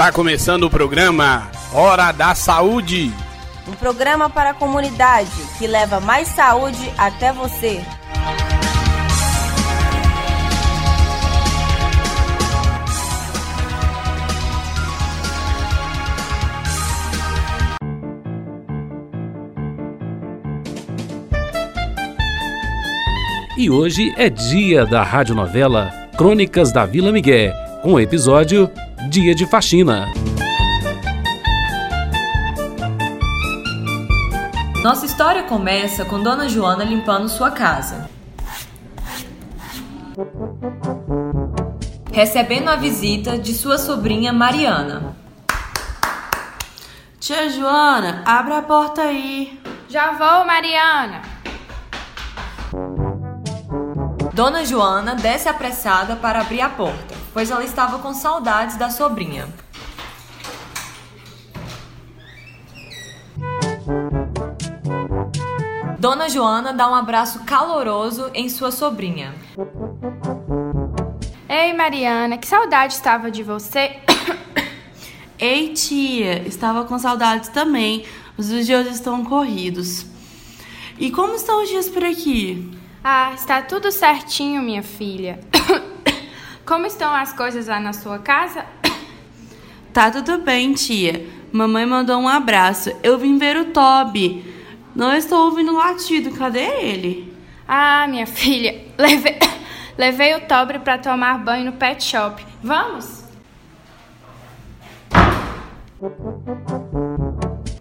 Está começando o programa Hora da Saúde. Um programa para a comunidade que leva mais saúde até você. E hoje é dia da radionovela Crônicas da Vila Miguel, com o episódio Dia de Faxina. Nossa história começa com Dona Joana limpando sua casa. Recebendo a visita de sua sobrinha Mariana. Tia Joana, abre a porta aí. Já vou, Mariana. Dona Joana desce apressada para abrir a porta, pois ela estava com saudades da sobrinha. Dona Joana dá um abraço caloroso em sua sobrinha. Ei, Mariana, que saudade estava de você. Ei, tia, estava com saudades também. Os dias estão corridos. E como estão os dias por aqui? Ah, está tudo certinho, minha filha. Como estão as coisas lá na sua casa? Tá tudo bem, tia. Mamãe mandou um abraço. Eu vim ver o Toby. Não estou ouvindo latido. Cadê ele? Ah, minha filha, levei, levei o Toby para tomar banho no pet shop. Vamos?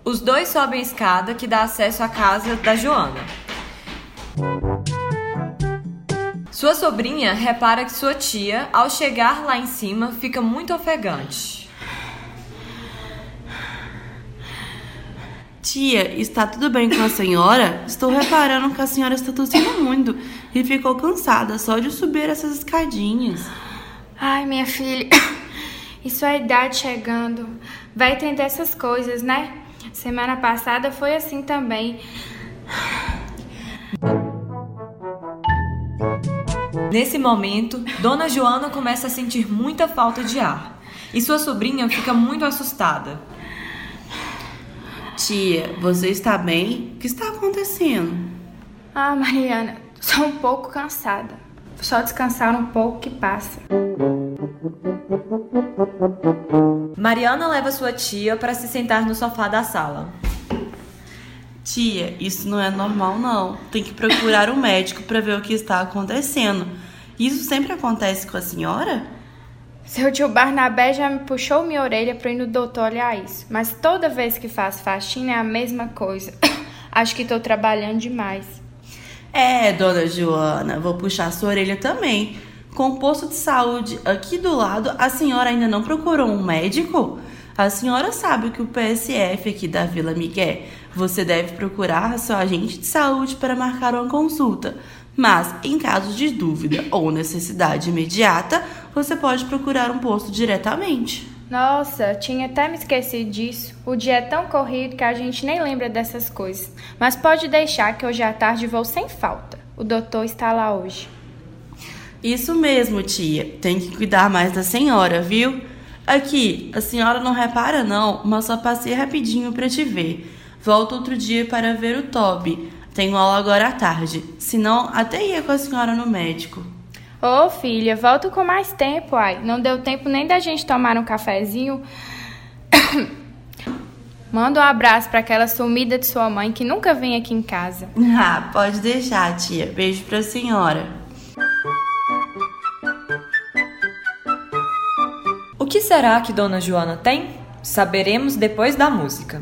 Os dois sobem a escada que dá acesso à casa da Joana. Sua sobrinha repara que sua tia, ao chegar lá em cima, fica muito ofegante. Tia, está tudo bem com a senhora? Estou reparando que a senhora está tossindo muito e ficou cansada só de subir essas escadinhas. Ai, minha filha, isso é a idade chegando. Vai entender essas coisas, né? Semana passada foi assim também. Nesse momento, Dona Joana começa a sentir muita falta de ar e sua sobrinha fica muito assustada. Tia, você está bem? O que está acontecendo? Ah, Mariana, sou um pouco cansada. Só descansar um pouco que passa. Mariana leva sua tia para se sentar no sofá da sala. Tia, isso não é normal não. Tem que procurar um médico para ver o que está acontecendo. Isso sempre acontece com a senhora? Seu tio Barnabé já me puxou minha orelha para ir no doutor olhar isso. Mas toda vez que faço faxina é a mesma coisa. Acho que estou trabalhando demais. É, dona Joana, vou puxar sua orelha também. Com o posto de saúde aqui do lado, a senhora ainda não procurou um médico? A senhora sabe que o PSF aqui da Vila Miguel, você deve procurar seu agente de saúde para marcar uma consulta. Mas, em caso de dúvida ou necessidade imediata, você pode procurar um posto diretamente. Nossa, tinha até me esquecido disso. O dia é tão corrido que a gente nem lembra dessas coisas. Mas pode deixar que hoje à tarde vou sem falta. O doutor está lá hoje. Isso mesmo, tia. Tem que cuidar mais da senhora, viu? Aqui, a senhora não repara não, mas só passei rapidinho para te ver. Volto outro dia para ver o Toby. Tenho aula agora à tarde. Senão, até ia com a senhora no médico. Ô, oh, filha, volto com mais tempo, ai. Não deu tempo nem da gente tomar um cafezinho. Manda um abraço para aquela sumida de sua mãe que nunca vem aqui em casa. Ah, pode deixar, tia. Beijo pra senhora. O que será que Dona Joana tem? Saberemos depois da música.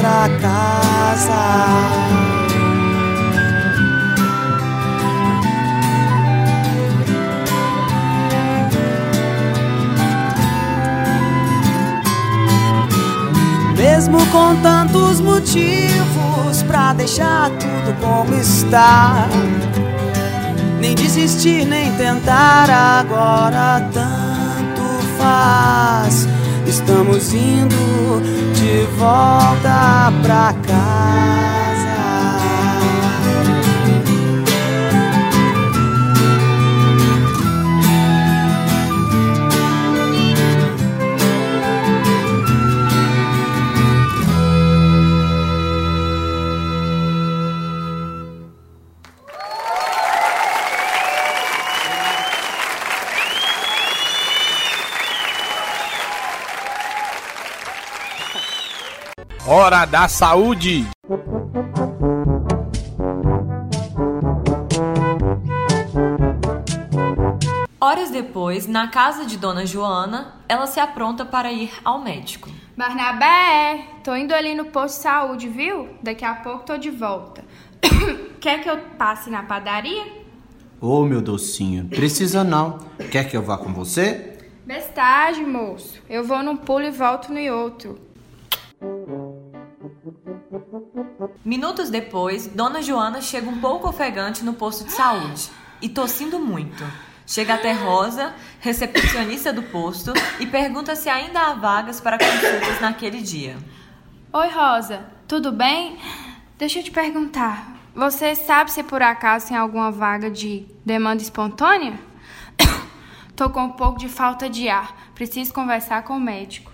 pra casa. Mesmo com tantos motivos pra deixar tudo como está. Nem desistir, nem tentar agora tanto faz. Estamos indo de volta pra casa. Hora da saúde. Horas depois, na casa de Dona Joana, ela se apronta para ir ao médico. Barnabé, tô indo ali no posto de saúde, viu? Daqui a pouco tô de volta. Quer que eu passe na padaria? Ô, meu docinho, precisa não. Quer que eu vá com você? Bestagem, moço. Eu vou num pulo e volto no outro. Minutos depois, Dona Joana chega um pouco ofegante no posto de saúde e tossindo muito. Chega até Rosa, recepcionista do posto, e pergunta se ainda há vagas para consultas naquele dia. Oi, Rosa. Tudo bem? Deixa eu te perguntar. Você sabe se por acaso tem alguma vaga de demanda espontânea? Tô com um pouco de falta de ar. Preciso conversar com o médico.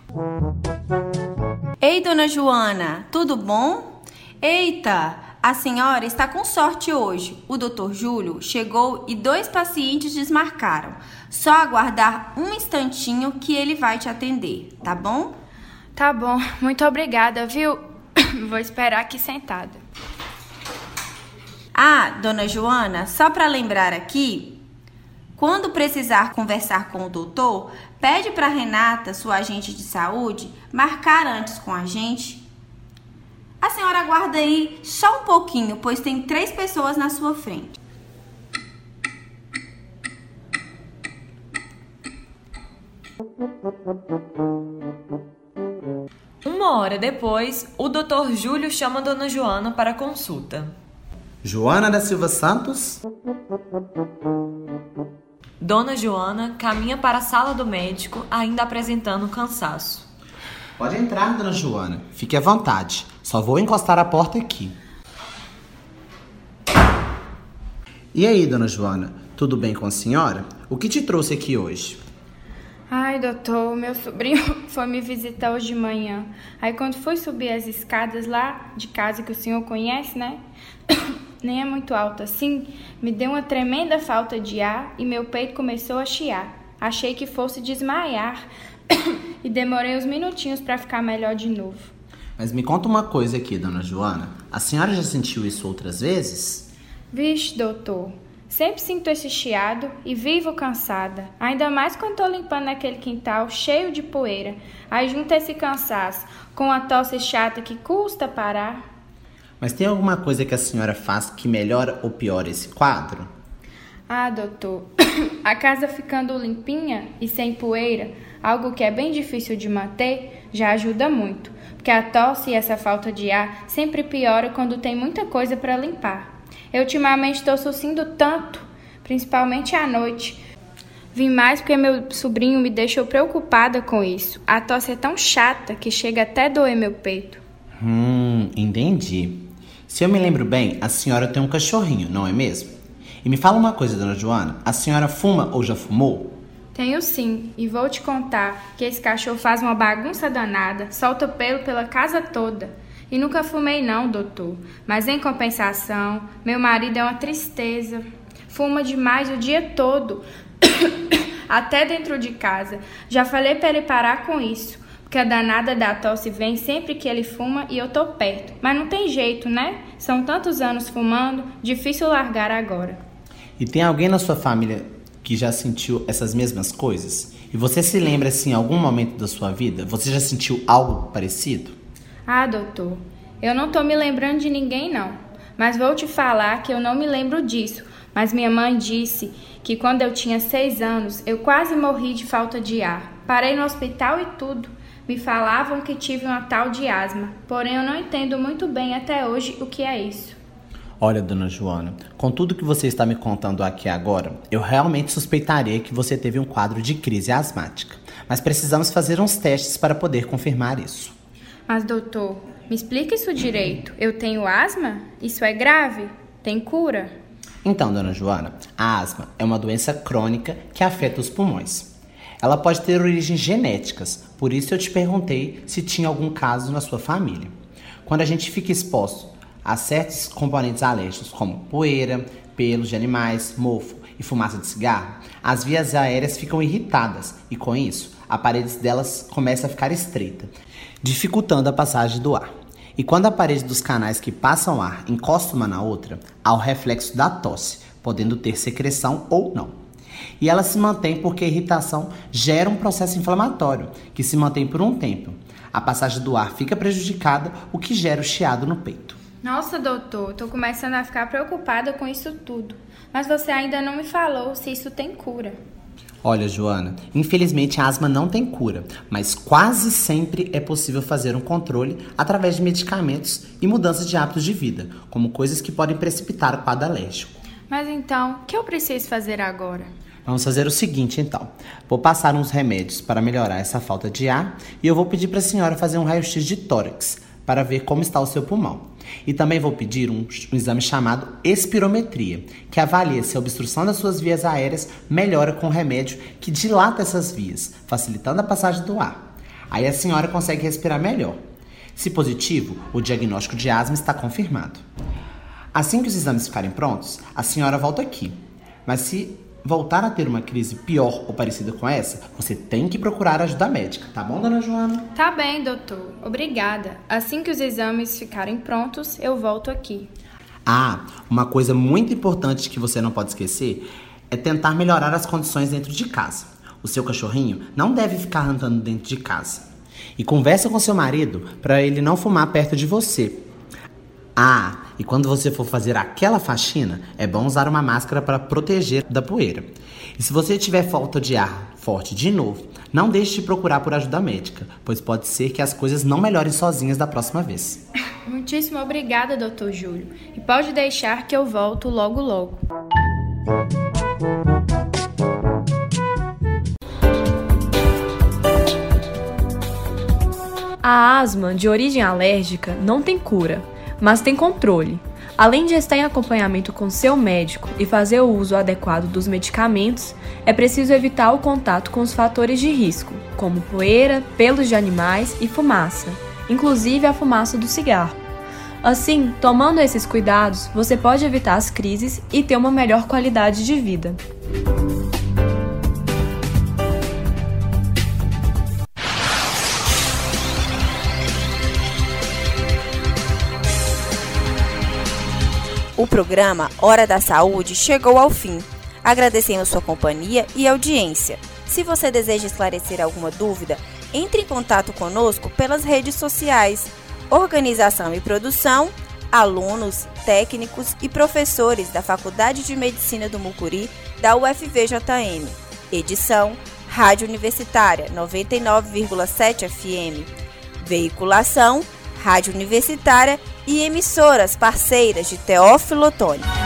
Ei, dona Joana, tudo bom? Eita, a senhora está com sorte hoje. O doutor Júlio chegou e dois pacientes desmarcaram. Só aguardar um instantinho que ele vai te atender, tá bom? Tá bom, muito obrigada, viu? Vou esperar aqui sentada. Ah, dona Joana, só para lembrar aqui, quando precisar conversar com o doutor, pede para Renata, sua agente de saúde, marcar antes com a gente. A senhora aguarda aí só um pouquinho, pois tem três pessoas na sua frente. Uma hora depois, o Dr. Júlio chama Dona Joana para consulta. Joana da Silva Santos? Dona Joana caminha para a sala do médico, ainda apresentando cansaço. Pode entrar, dona Joana. Fique à vontade. Só vou encostar a porta aqui. E aí, dona Joana? Tudo bem com a senhora? O que te trouxe aqui hoje? Ai, doutor, meu sobrinho foi me visitar hoje de manhã. Aí quando fui subir as escadas lá de casa que o senhor conhece, né? Nem é muito alto assim, me deu uma tremenda falta de ar e meu peito começou a chiar. Achei que fosse desmaiar e demorei uns minutinhos para ficar melhor de novo. Mas me conta uma coisa aqui, dona Joana. A senhora já sentiu isso outras vezes? Vixe, doutor, sempre sinto esse chiado e vivo cansada. Ainda mais quando tô limpando aquele quintal cheio de poeira. Aí junta esse cansaço com a tosse chata que custa parar. Mas tem alguma coisa que a senhora faz que melhora ou piora esse quadro? Ah, doutor, a casa ficando limpinha e sem poeira, algo que é bem difícil de manter, já ajuda muito, porque a tosse e essa falta de ar sempre piora quando tem muita coisa para limpar. Eu ultimamente estou tossindo tanto, principalmente à noite. Vim mais porque meu sobrinho me deixou preocupada com isso. A tosse é tão chata que chega até doer meu peito. Hum, entendi. Se eu me lembro bem, a senhora tem um cachorrinho, não é mesmo? E me fala uma coisa, dona Joana, a senhora fuma ou já fumou? Tenho sim, e vou te contar que esse cachorro faz uma bagunça danada, solta pelo pela casa toda. E nunca fumei não, doutor. Mas em compensação, meu marido é uma tristeza. Fuma demais o dia todo, até dentro de casa. Já falei para ele parar com isso, porque a danada da tosse vem sempre que ele fuma e eu tô perto. Mas não tem jeito, né? São tantos anos fumando, difícil largar agora. E tem alguém na sua família que já sentiu essas mesmas coisas? E você se lembra assim, em algum momento da sua vida, você já sentiu algo parecido? Ah, doutor, eu não tô me lembrando de ninguém não. Mas vou te falar que eu não me lembro disso. Mas minha mãe disse que quando eu tinha seis anos, eu quase morri de falta de ar. Parei no hospital e tudo. Me falavam que tive uma tal de asma, porém eu não entendo muito bem até hoje o que é isso. Olha, dona Joana, com tudo que você está me contando aqui agora, eu realmente suspeitaria que você teve um quadro de crise asmática. Mas precisamos fazer uns testes para poder confirmar isso. Mas, doutor, me explica isso direito. Eu tenho asma? Isso é grave? Tem cura? Então, dona Joana, a asma é uma doença crônica que afeta os pulmões. Ela pode ter origens genéticas, por isso eu te perguntei se tinha algum caso na sua família. Quando a gente fica exposto a certos componentes alérgicos, como poeira, pelos de animais, mofo e fumaça de cigarro, as vias aéreas ficam irritadas e, com isso, a parede delas começa a ficar estreita, dificultando a passagem do ar. E quando a parede dos canais que passam ar encosta uma na outra, há o reflexo da tosse, podendo ter secreção ou não. E ela se mantém porque a irritação gera um processo inflamatório, que se mantém por um tempo. A passagem do ar fica prejudicada, o que gera o chiado no peito. Nossa, doutor, tô começando a ficar preocupada com isso tudo. Mas você ainda não me falou se isso tem cura. Olha, Joana, infelizmente a asma não tem cura, mas quase sempre é possível fazer um controle através de medicamentos e mudanças de hábitos de vida, como coisas que podem precipitar o quadro alérgico. Mas então, o que eu preciso fazer agora? Vamos fazer o seguinte, então. Vou passar uns remédios para melhorar essa falta de ar e eu vou pedir para a senhora fazer um raio-x de tórax para ver como está o seu pulmão. E também vou pedir um, um, exame chamado espirometria, que avalia se a obstrução das suas vias aéreas melhora com o remédio que dilata essas vias, facilitando a passagem do ar. Aí a senhora consegue respirar melhor. Se positivo, o diagnóstico de asma está confirmado. Assim que os exames ficarem prontos, a senhora volta aqui. Mas se voltar a ter uma crise pior ou parecida com essa, você tem que procurar ajuda médica, tá bom, dona Joana? Tá bem, doutor. Obrigada. Assim que os exames ficarem prontos, eu volto aqui. Ah, uma coisa muito importante que você não pode esquecer é tentar melhorar as condições dentro de casa. O seu cachorrinho não deve ficar andando dentro de casa. E conversa com seu marido para ele não fumar perto de você. Ah, e quando você for fazer aquela faxina, é bom usar uma máscara para proteger da poeira. E se você tiver falta de ar forte de novo, não deixe de procurar por ajuda médica, pois pode ser que as coisas não melhorem sozinhas da próxima vez. Muitíssimo obrigada, doutor Júlio. E pode deixar que eu volto logo logo. A asma de origem alérgica não tem cura mas tem controle. Além de estar em acompanhamento com seu médico e fazer o uso adequado dos medicamentos, é preciso evitar o contato com os fatores de risco, como poeira, pelos de animais e fumaça, inclusive a fumaça do cigarro. Assim, tomando esses cuidados, você pode evitar as crises e ter uma melhor qualidade de vida. O programa Hora da Saúde chegou ao fim. Agradecemos sua companhia e audiência. Se você deseja esclarecer alguma dúvida, entre em contato conosco pelas redes sociais. Organização e produção, alunos, técnicos e professores da Faculdade de Medicina do Mucuri da UFVJM. Edição Rádio Universitária 99,7 FM. Veiculação Rádio Universitária e emissoras parceiras de Teófilo Otoni.